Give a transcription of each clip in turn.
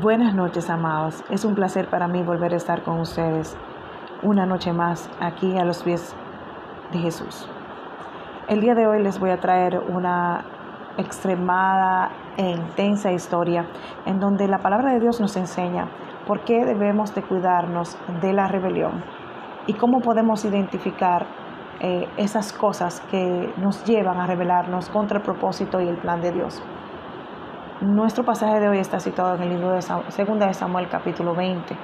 Buenas noches, amados. Es un placer para mí volver a estar con ustedes una noche más aquí a los pies de Jesús. El día de hoy les voy a traer una extremada e intensa historia en donde la palabra de Dios nos enseña por qué debemos de cuidarnos de la rebelión y cómo podemos identificar eh, esas cosas que nos llevan a rebelarnos contra el propósito y el plan de Dios. Nuestro pasaje de hoy está situado en el libro de Segunda de Samuel capítulo 20.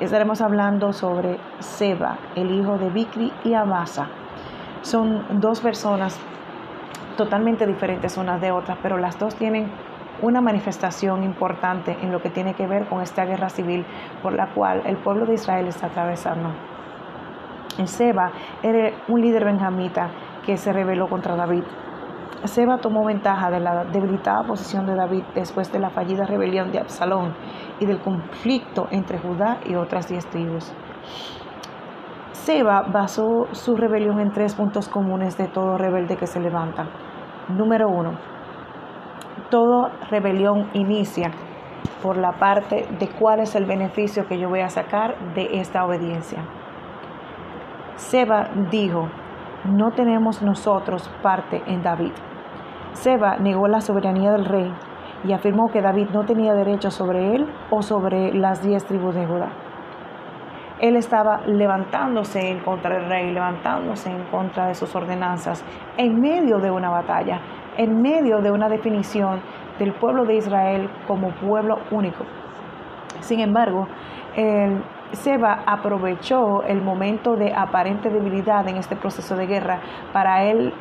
Estaremos hablando sobre Seba, el hijo de Bicri y Amasa. Son dos personas totalmente diferentes unas de otras, pero las dos tienen una manifestación importante en lo que tiene que ver con esta guerra civil por la cual el pueblo de Israel está atravesando. Seba era un líder benjamita que se rebeló contra David Seba tomó ventaja de la debilitada posición de David después de la fallida rebelión de Absalón y del conflicto entre Judá y otras diez tribus. Seba basó su rebelión en tres puntos comunes de todo rebelde que se levanta. Número uno, toda rebelión inicia por la parte de cuál es el beneficio que yo voy a sacar de esta obediencia. Seba dijo, no tenemos nosotros parte en David. Seba negó la soberanía del rey y afirmó que David no tenía derecho sobre él o sobre las diez tribus de Judá. Él estaba levantándose en contra del rey, levantándose en contra de sus ordenanzas, en medio de una batalla, en medio de una definición del pueblo de Israel como pueblo único. Sin embargo, Seba aprovechó el momento de aparente debilidad en este proceso de guerra para él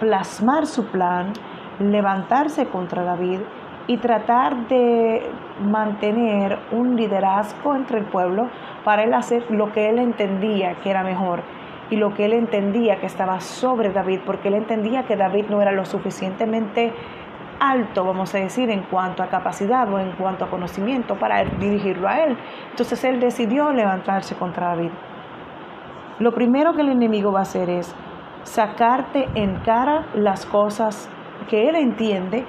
plasmar su plan, levantarse contra David y tratar de mantener un liderazgo entre el pueblo para él hacer lo que él entendía que era mejor y lo que él entendía que estaba sobre David, porque él entendía que David no era lo suficientemente alto, vamos a decir, en cuanto a capacidad o en cuanto a conocimiento para dirigirlo a él. Entonces él decidió levantarse contra David. Lo primero que el enemigo va a hacer es sacarte en cara las cosas que él entiende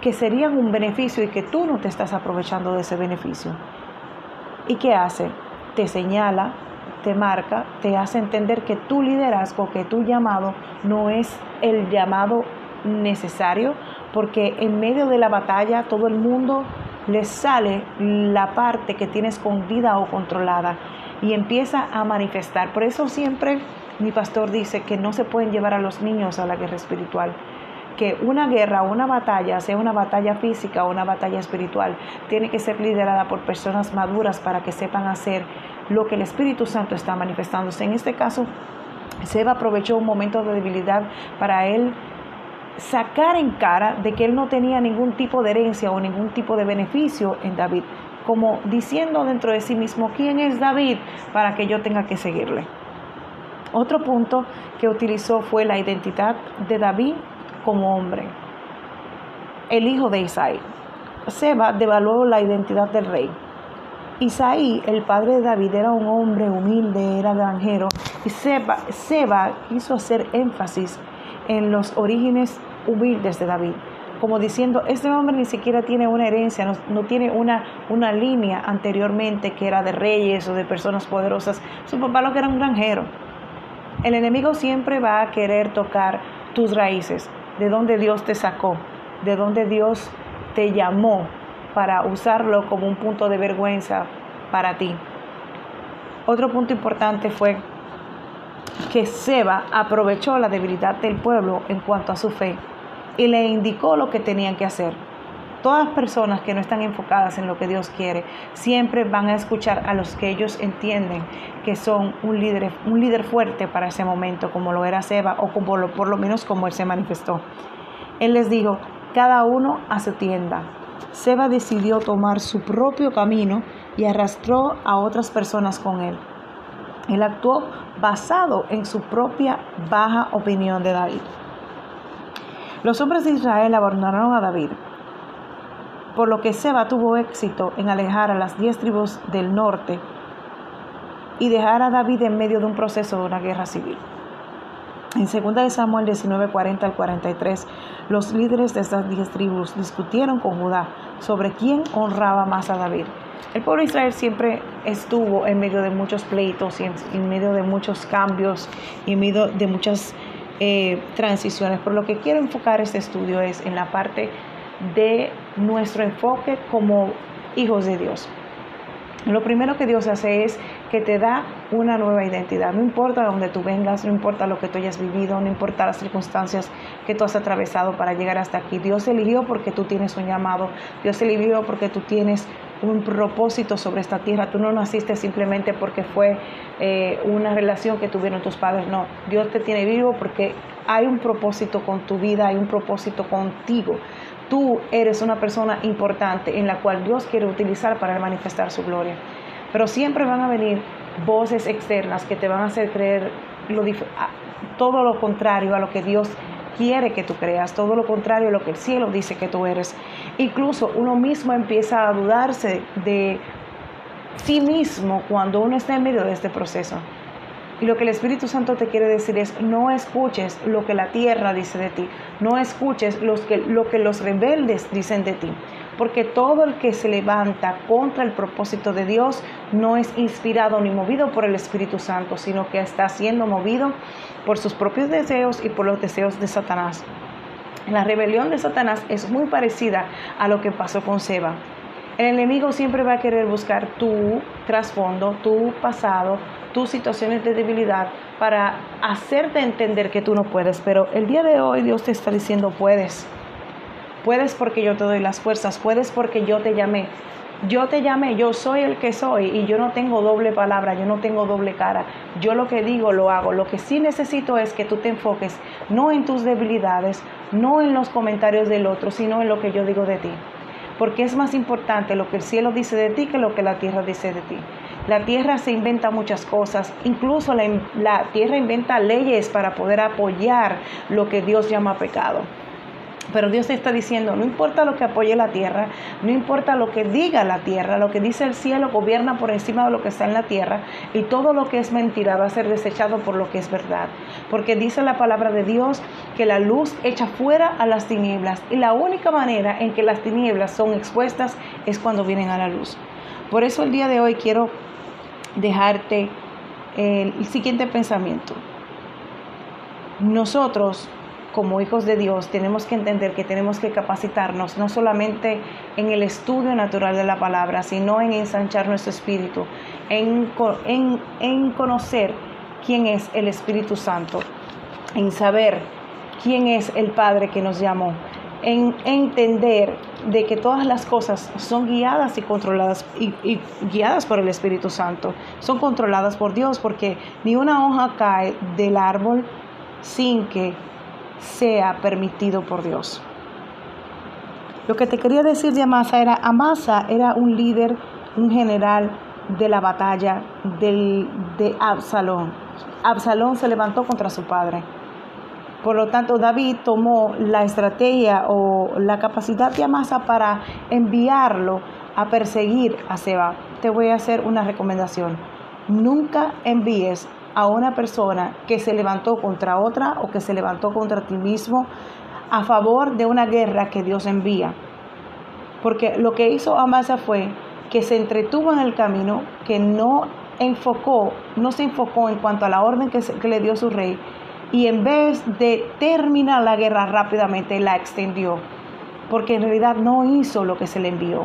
que serían un beneficio y que tú no te estás aprovechando de ese beneficio. ¿Y qué hace? Te señala, te marca, te hace entender que tu liderazgo, que tu llamado no es el llamado necesario, porque en medio de la batalla todo el mundo le sale la parte que tiene escondida o controlada y empieza a manifestar. Por eso siempre mi pastor dice que no se pueden llevar a los niños a la guerra espiritual, que una guerra o una batalla, sea una batalla física o una batalla espiritual, tiene que ser liderada por personas maduras para que sepan hacer lo que el Espíritu Santo está manifestándose. En este caso, Seba aprovechó un momento de debilidad para él sacar en cara de que él no tenía ningún tipo de herencia o ningún tipo de beneficio en David, como diciendo dentro de sí mismo, ¿quién es David para que yo tenga que seguirle? Otro punto que utilizó fue la identidad de David como hombre, el hijo de Isaí. Seba devaluó la identidad del rey. Isaí, el padre de David, era un hombre humilde, era granjero, y Seba, Seba quiso hacer énfasis en los orígenes humildes de David, como diciendo, este hombre ni siquiera tiene una herencia, no, no, tiene una, una línea anteriormente que era de reyes o de personas poderosas. Su papá lo que era un granjero. El enemigo siempre va a querer tocar tus raíces, de donde Dios te sacó, de donde Dios te llamó para usarlo como un punto de vergüenza para ti. Otro punto importante fue que Seba aprovechó la debilidad del pueblo en cuanto a su fe y le indicó lo que tenían que hacer. Todas las personas que no están enfocadas en lo que Dios quiere siempre van a escuchar a los que ellos entienden que son un líder, un líder fuerte para ese momento, como lo era Seba o como por lo menos como él se manifestó. Él les dijo, cada uno a su tienda. Seba decidió tomar su propio camino y arrastró a otras personas con él. Él actuó basado en su propia baja opinión de David. Los hombres de Israel abandonaron a David por lo que Seba tuvo éxito en alejar a las diez tribus del norte y dejar a David en medio de un proceso de una guerra civil. En 2 Samuel 19, 40 al 43, los líderes de estas diez tribus discutieron con Judá sobre quién honraba más a David. El pueblo de Israel siempre estuvo en medio de muchos pleitos en, medio de muchos cambios y en medio de muchas eh, transiciones. Por lo que quiero enfocar este estudio es en la parte de nuestro enfoque como hijos de Dios. Lo primero que Dios hace es que te da una nueva identidad. No importa de dónde tú vengas, no importa lo que tú hayas vivido, no importa las circunstancias que tú has atravesado para llegar hasta aquí. Dios eligió porque tú tienes un llamado. Dios eligió porque tú tienes un propósito sobre esta tierra. Tú no naciste simplemente porque fue eh, una relación que tuvieron tus padres. No, Dios te tiene vivo porque hay un propósito con tu vida, hay un propósito contigo tú eres una persona importante en la cual Dios quiere utilizar para manifestar su gloria. Pero siempre van a venir voces externas que te van a hacer creer todo lo contrario a lo que Dios quiere que tú creas, todo lo contrario a lo que el cielo dice que tú eres. Incluso uno mismo empieza a dudarse de sí mismo cuando uno está en medio de este proceso. Y lo que el Espíritu Santo te quiere decir es, no escuches lo que la tierra dice de ti, no escuches que, lo que los rebeldes dicen de ti, porque todo el que se levanta contra el propósito de Dios no es inspirado ni movido por el Espíritu Santo, sino que está siendo movido por sus propios deseos y por los deseos de Satanás. La rebelión de Satanás es muy parecida a lo que pasó con Seba. El enemigo siempre va a querer buscar tu trasfondo, tu pasado, tus situaciones de debilidad para hacerte entender que tú no puedes. Pero el día de hoy Dios te está diciendo puedes. Puedes porque yo te doy las fuerzas, puedes porque yo te llamé. Yo te llamé, yo soy el que soy y yo no tengo doble palabra, yo no tengo doble cara. Yo lo que digo lo hago. Lo que sí necesito es que tú te enfoques no en tus debilidades, no en los comentarios del otro, sino en lo que yo digo de ti porque es más importante lo que el cielo dice de ti que lo que la tierra dice de ti. La tierra se inventa muchas cosas, incluso la, tierra inventa leyes para poder apoyar lo que Dios llama pecado. Pero Dios está diciendo, no importa lo que apoye la tierra, no importa lo que diga la tierra, lo que dice el cielo gobierna por encima de lo que está en la tierra y todo lo que es mentira va a ser desechado por lo que es verdad. Porque dice la palabra de Dios que la luz echa fuera a las tinieblas y la única manera en que las tinieblas son expuestas es cuando vienen a la luz. Por eso el día de hoy quiero dejarte el siguiente pensamiento. Nosotros como hijos de Dios tenemos que entender que tenemos que capacitarnos no solamente en el estudio natural de la palabra, sino en ensanchar nuestro espíritu, en, en, conocer quién es el Espíritu Santo, en saber quién es el Padre que nos llamó, en entender de que todas las cosas son guiadas y controladas y, guiadas por el Espíritu Santo, son controladas por Dios, porque ni una hoja cae del árbol sin que sea permitido por Dios. Lo que te quería decir de Amasa era, Amasa era un líder, un general de la batalla del, de Absalón. Absalón se levantó contra su padre. Por lo tanto, David tomó la estrategia o la capacidad de Amasa para enviarlo a perseguir a Seba. Te voy a hacer una recomendación. Nunca envíes a una persona que se levantó contra otra o que se levantó contra ti mismo a favor de una guerra que Dios envía. Porque lo que hizo Amasa fue que se entretuvo en el camino, que no enfocó, no se enfocó en cuanto a la orden que, que le dio su rey, y en vez de terminar la guerra rápidamente, la extendió, porque en realidad no hizo lo que se le envió.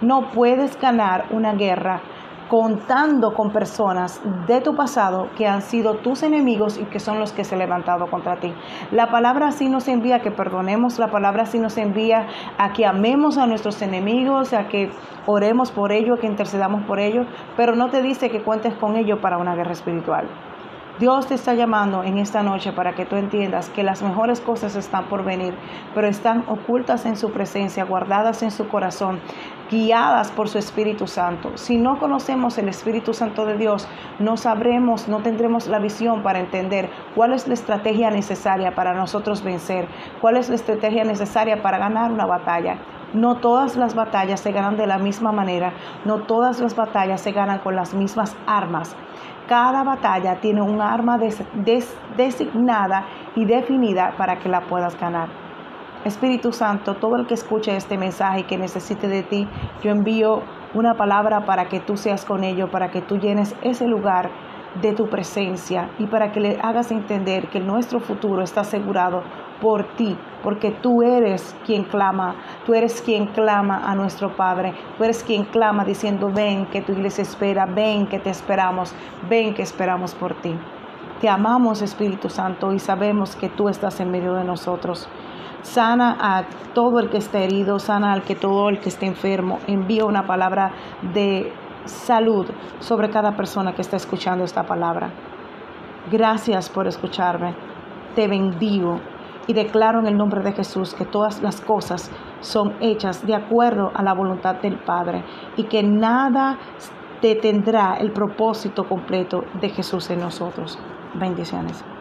No puedes ganar una guerra contando con personas de tu pasado que han sido tus enemigos y que son los que se han levantado contra ti. La palabra así nos envía a que perdonemos, la palabra así nos envía a que amemos a nuestros enemigos, a que oremos por ellos, a que intercedamos por ellos, pero no te dice que cuentes con ellos para una guerra espiritual. Dios te está llamando en esta noche para que tú entiendas que las mejores cosas están por venir, pero están ocultas en su presencia, guardadas en su corazón, guiadas por su Espíritu Santo. Si no conocemos el Espíritu Santo de Dios, no sabremos, no tendremos la visión para entender cuál es la estrategia necesaria para nosotros vencer, cuál es la estrategia necesaria para ganar una batalla. No todas las batallas se ganan de la misma manera, no todas las batallas se ganan con las mismas armas. Cada batalla tiene un arma designada y definida para que la puedas ganar. Espíritu Santo, todo el que escuche este mensaje y que necesite de ti, yo envío una palabra para que tú seas con ellos, para que tú llenes ese lugar de tu presencia y para que le hagas entender que nuestro futuro está asegurado por ti, porque tú eres quien clama, tú eres quien clama a nuestro Padre, tú eres quien clama diciendo, ven que tu iglesia espera, ven que te esperamos, ven que esperamos por ti. Te amamos Espíritu Santo y sabemos que tú estás en medio de nosotros. Sana a todo el que esté herido, sana al que todo el que esté enfermo. Envía una palabra de salud sobre cada persona que está escuchando esta palabra. Gracias por escucharme. Te bendigo y declaro en el nombre de Jesús que todas las cosas son hechas de acuerdo a la voluntad del Padre y que nada detendrá el propósito completo de Jesús en nosotros. Bendiciones.